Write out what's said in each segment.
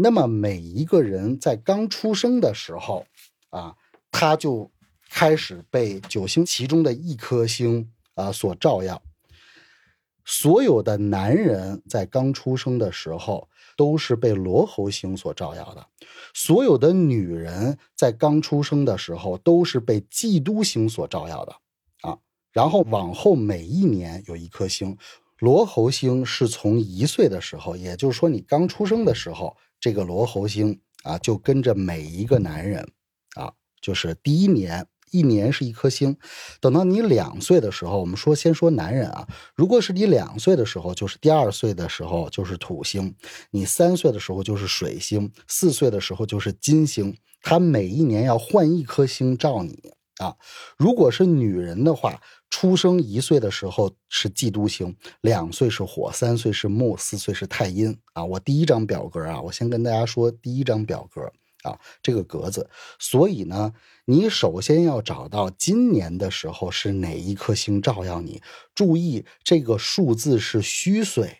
那么每一个人在刚出生的时候啊，他就开始被九星其中的一颗星啊所照耀。所有的男人在刚出生的时候都是被罗喉星所照耀的，所有的女人在刚出生的时候都是被嫉妒星所照耀的啊。然后往后每一年有一颗星，罗喉星是从一岁的时候，也就是说你刚出生的时候，这个罗喉星啊就跟着每一个男人啊，就是第一年。一年是一颗星，等到你两岁的时候，我们说先说男人啊，如果是你两岁的时候，就是第二岁的时候就是土星，你三岁的时候就是水星，四岁的时候就是金星，他每一年要换一颗星照你啊。如果是女人的话，出生一岁的时候是嫉妒星，两岁是火，三岁是木，四岁是太阴啊。我第一张表格啊，我先跟大家说第一张表格。啊，这个格子，所以呢，你首先要找到今年的时候是哪一颗星照耀你。注意，这个数字是虚岁，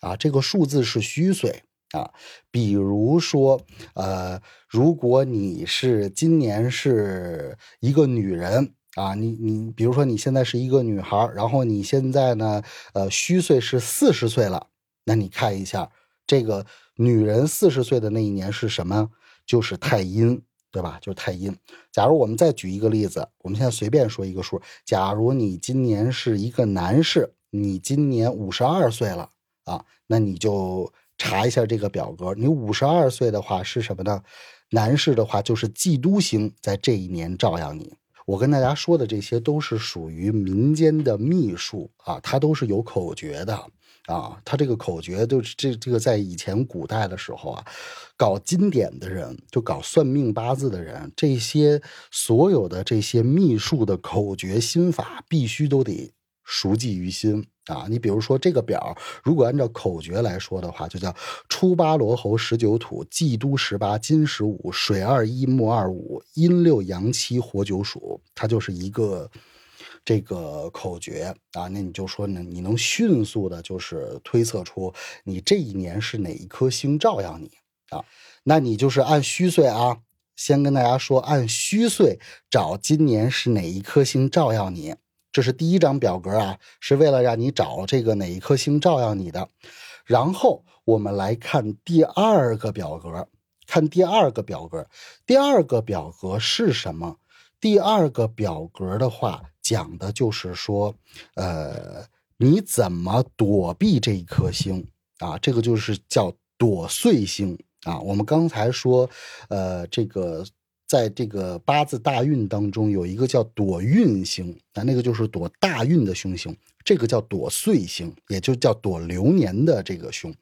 啊，这个数字是虚岁啊。比如说，呃，如果你是今年是一个女人啊，你你，比如说你现在是一个女孩，然后你现在呢，呃，虚岁是四十岁了，那你看一下这个女人四十岁的那一年是什么？就是太阴，对吧？就是太阴。假如我们再举一个例子，我们现在随便说一个数。假如你今年是一个男士，你今年五十二岁了啊，那你就查一下这个表格。你五十二岁的话是什么呢？男士的话就是嫉妒星在这一年照耀你。我跟大家说的这些都是属于民间的秘术啊，它都是有口诀的。啊，他这个口诀就是这这个在以前古代的时候啊，搞经典的人，就搞算命八字的人，这些所有的这些秘术的口诀心法，必须都得熟记于心啊。你比如说这个表，如果按照口诀来说的话，就叫初八罗喉十九土，忌都十八金十五，水二一木二五，阴六阳七火九属，它就是一个。这个口诀啊，那你就说呢，你能迅速的，就是推测出你这一年是哪一颗星照耀你啊？那你就是按虚岁啊，先跟大家说，按虚岁找今年是哪一颗星照耀你，这是第一张表格啊，是为了让你找这个哪一颗星照耀你的。然后我们来看第二个表格，看第二个表格，第二个表格是什么？第二个表格的话。讲的就是说，呃，你怎么躲避这一颗星啊？这个就是叫躲碎星啊。我们刚才说，呃，这个在这个八字大运当中有一个叫躲运星啊，那个就是躲大运的凶星，这个叫躲岁星，也就叫躲流年的这个凶。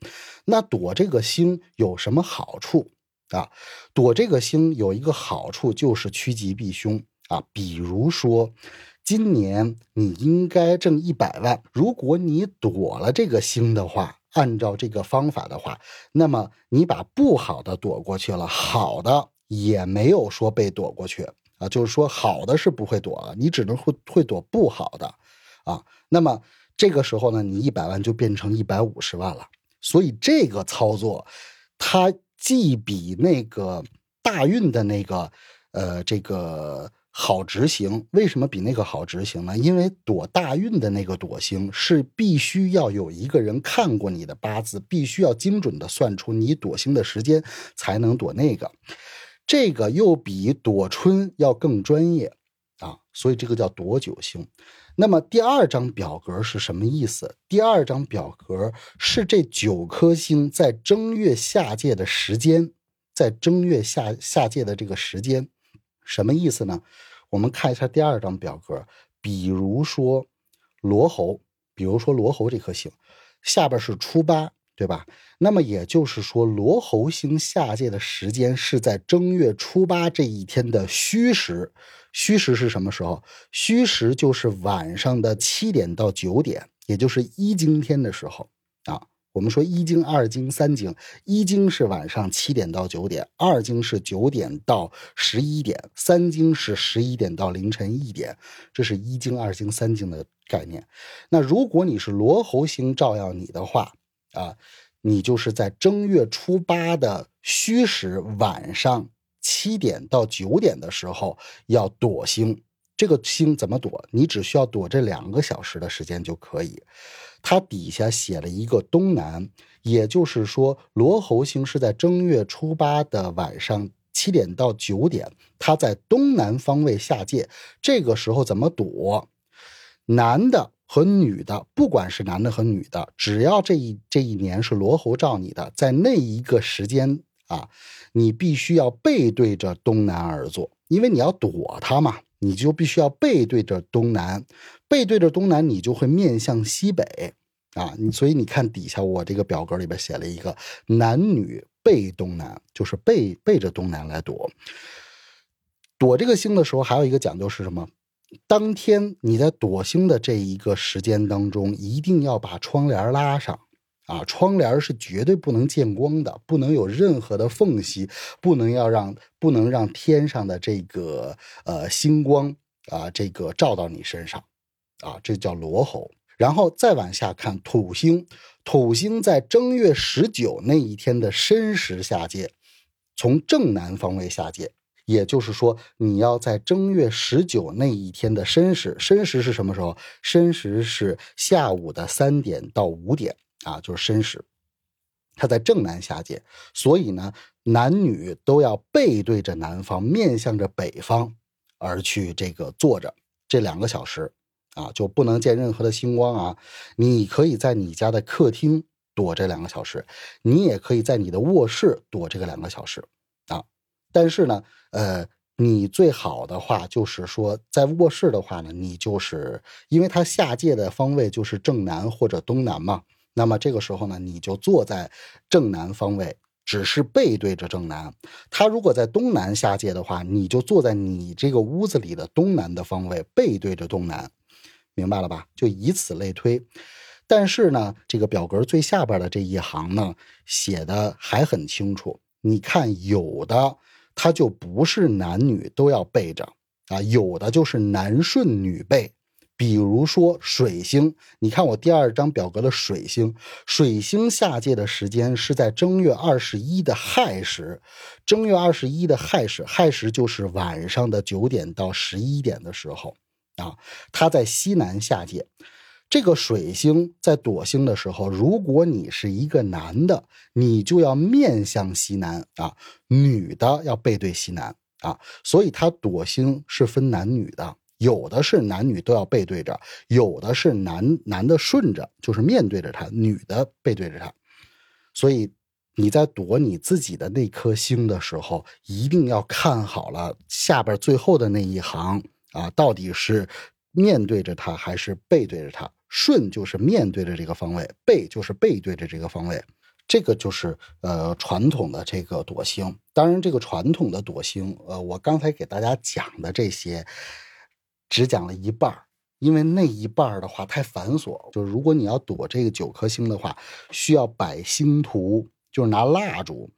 那躲这个星有什么好处啊？躲这个星有一个好处就是趋吉避凶啊，比如说。今年你应该挣一百万，如果你躲了这个星的话，按照这个方法的话，那么你把不好的躲过去了，好的也没有说被躲过去啊，就是说好的是不会躲了，你只能会会躲不好的啊。那么这个时候呢，你一百万就变成一百五十万了。所以这个操作，它既比那个大运的那个，呃，这个。好执行，为什么比那个好执行呢？因为躲大运的那个躲星是必须要有一个人看过你的八字，必须要精准的算出你躲星的时间才能躲那个。这个又比躲春要更专业啊，所以这个叫躲九星。那么第二张表格是什么意思？第二张表格是这九颗星在正月下界的时间，在正月下下界的这个时间。什么意思呢？我们看一下第二张表格，比如说罗喉，比如说罗喉这颗星，下边是初八，对吧？那么也就是说，罗喉星下界的时间是在正月初八这一天的戌时。戌时是什么时候？戌时就是晚上的七点到九点，也就是一经天的时候啊。我们说一经、二经、三经，一经是晚上七点到九点，二经是九点到十一点，三经是十一点到凌晨一点，这是一经、二经、三经的概念。那如果你是罗喉星照耀你的话啊，你就是在正月初八的戌时晚上七点到九点的时候要躲星。这个星怎么躲？你只需要躲这两个小时的时间就可以。它底下写了一个东南，也就是说罗侯星是在正月初八的晚上七点到九点，它在东南方位下界。这个时候怎么躲？男的和女的，不管是男的和女的，只要这一这一年是罗侯照你的，在那一个时间啊，你必须要背对着东南而坐，因为你要躲它嘛。你就必须要背对着东南，背对着东南，你就会面向西北啊。所以你看底下我这个表格里边写了一个男女背东南，就是背背着东南来躲。躲这个星的时候，还有一个讲究是什么？当天你在躲星的这一个时间当中，一定要把窗帘拉上。啊，窗帘是绝对不能见光的，不能有任何的缝隙，不能要让不能让天上的这个呃星光啊这个照到你身上，啊，这叫罗喉。然后再往下看土星，土星在正月十九那一天的申时下界，从正南方位下界，也就是说你要在正月十九那一天的申时，申时是什么时候？申时是下午的三点到五点。啊，就是申时，它在正南下界，所以呢，男女都要背对着南方，面向着北方而去这个坐着这两个小时啊，就不能见任何的星光啊。你可以在你家的客厅躲这两个小时，你也可以在你的卧室躲这个两个小时啊。但是呢，呃，你最好的话就是说，在卧室的话呢，你就是因为它下界的方位就是正南或者东南嘛。那么这个时候呢，你就坐在正南方位，只是背对着正南。他如果在东南下界的话，你就坐在你这个屋子里的东南的方位，背对着东南，明白了吧？就以此类推。但是呢，这个表格最下边的这一行呢，写的还很清楚。你看，有的它就不是男女都要背着啊，有的就是男顺女背。比如说水星，你看我第二张表格的水星，水星下界的时间是在正月二十一的亥时，正月二十一的亥时，亥时就是晚上的九点到十一点的时候啊，它在西南下界。这个水星在躲星的时候，如果你是一个男的，你就要面向西南啊，女的要背对西南啊，所以它躲星是分男女的。有的是男女都要背对着，有的是男男的顺着，就是面对着他，女的背对着他。所以你在躲你自己的那颗星的时候，一定要看好了下边最后的那一行啊，到底是面对着他还是背对着他？顺就是面对着这个方位，背就是背对着这个方位。这个就是呃传统的这个躲星。当然，这个传统的躲星，呃，我刚才给大家讲的这些。只讲了一半因为那一半的话太繁琐。就是如果你要躲这个九颗星的话，需要摆星图，就是拿蜡烛。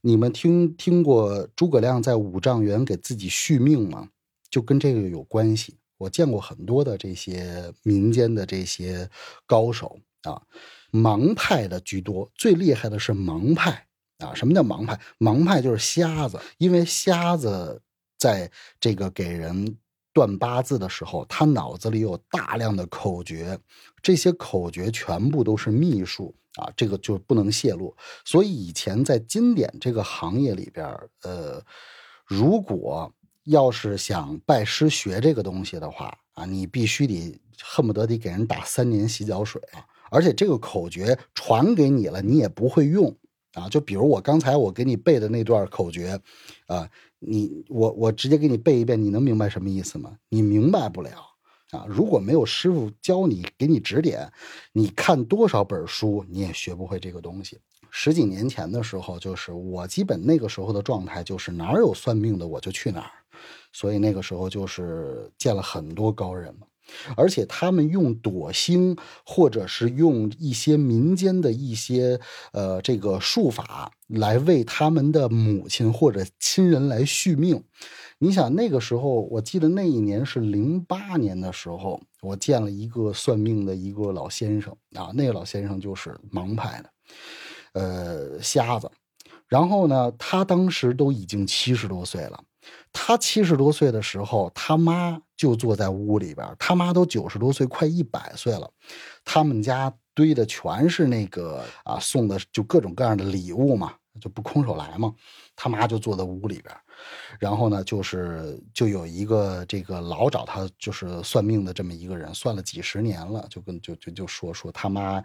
你们听听过诸葛亮在五丈原给自己续命吗？就跟这个有关系。我见过很多的这些民间的这些高手啊，盲派的居多，最厉害的是盲派啊。什么叫盲派？盲派就是瞎子，因为瞎子在这个给人。断八字的时候，他脑子里有大量的口诀，这些口诀全部都是秘术啊，这个就不能泄露。所以以前在经典这个行业里边，呃，如果要是想拜师学这个东西的话啊，你必须得恨不得得给人打三年洗脚水啊，而且这个口诀传给你了，你也不会用啊。就比如我刚才我给你背的那段口诀，啊。你我我直接给你背一遍，你能明白什么意思吗？你明白不了啊！如果没有师傅教你给你指点，你看多少本书你也学不会这个东西。十几年前的时候，就是我基本那个时候的状态就是哪儿有算命的我就去哪儿，所以那个时候就是见了很多高人嘛。而且他们用躲星，或者是用一些民间的一些呃这个术法来为他们的母亲或者亲人来续命。你想那个时候，我记得那一年是零八年的时候，我见了一个算命的一个老先生啊，那个老先生就是盲派的。呃瞎子。然后呢，他当时都已经七十多岁了。他七十多岁的时候，他妈就坐在屋里边。他妈都九十多岁，快一百岁了。他们家堆的全是那个啊，送的就各种各样的礼物嘛，就不空手来嘛。他妈就坐在屋里边。然后呢，就是就有一个这个老找他就是算命的这么一个人，算了几十年了，就跟就就就说说他妈，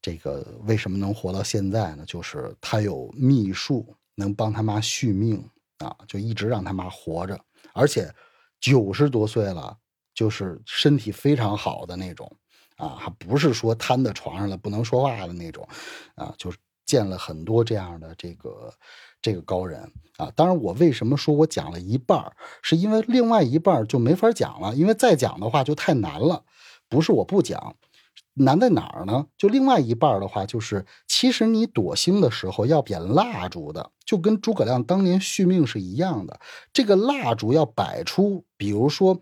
这个为什么能活到现在呢？就是他有秘术能帮他妈续命啊，就一直让他妈活着，而且九十多岁了，就是身体非常好的那种啊，还不是说瘫在床上了不能说话的那种啊，就见了很多这样的这个。这个高人啊，当然，我为什么说我讲了一半是因为另外一半就没法讲了，因为再讲的话就太难了。不是我不讲，难在哪儿呢？就另外一半的话，就是其实你躲星的时候要点蜡烛的，就跟诸葛亮当年续命是一样的。这个蜡烛要摆出，比如说，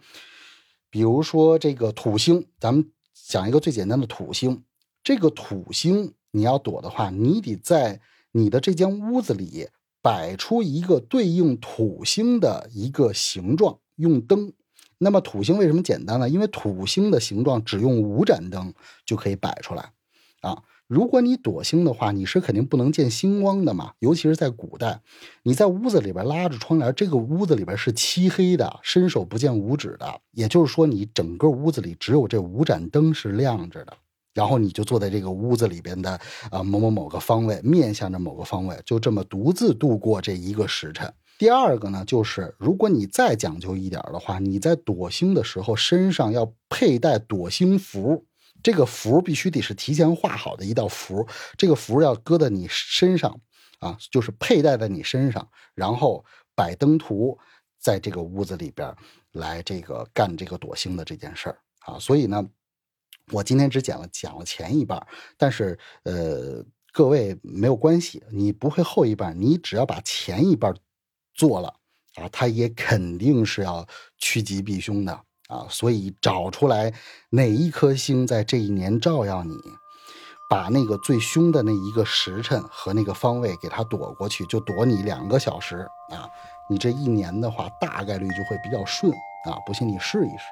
比如说这个土星，咱们讲一个最简单的土星，这个土星你要躲的话，你得在你的这间屋子里。摆出一个对应土星的一个形状，用灯。那么土星为什么简单呢？因为土星的形状只用五盏灯就可以摆出来。啊，如果你躲星的话，你是肯定不能见星光的嘛。尤其是在古代，你在屋子里边拉着窗帘，这个屋子里边是漆黑的，伸手不见五指的。也就是说，你整个屋子里只有这五盏灯是亮着的。然后你就坐在这个屋子里边的啊某某某个方位，面向着某个方位，就这么独自度过这一个时辰。第二个呢，就是如果你再讲究一点的话，你在躲星的时候身上要佩戴躲星符，这个符必须得是提前画好的一道符，这个符要搁在你身上啊，就是佩戴在你身上，然后摆灯图，在这个屋子里边来这个干这个躲星的这件事儿啊，所以呢。我今天只讲了讲了前一半，但是呃，各位没有关系，你不会后一半，你只要把前一半做了啊，他也肯定是要趋吉避凶的啊。所以找出来哪一颗星在这一年照耀你，把那个最凶的那一个时辰和那个方位给它躲过去，就躲你两个小时啊，你这一年的话大概率就会比较顺啊。不信你试一试。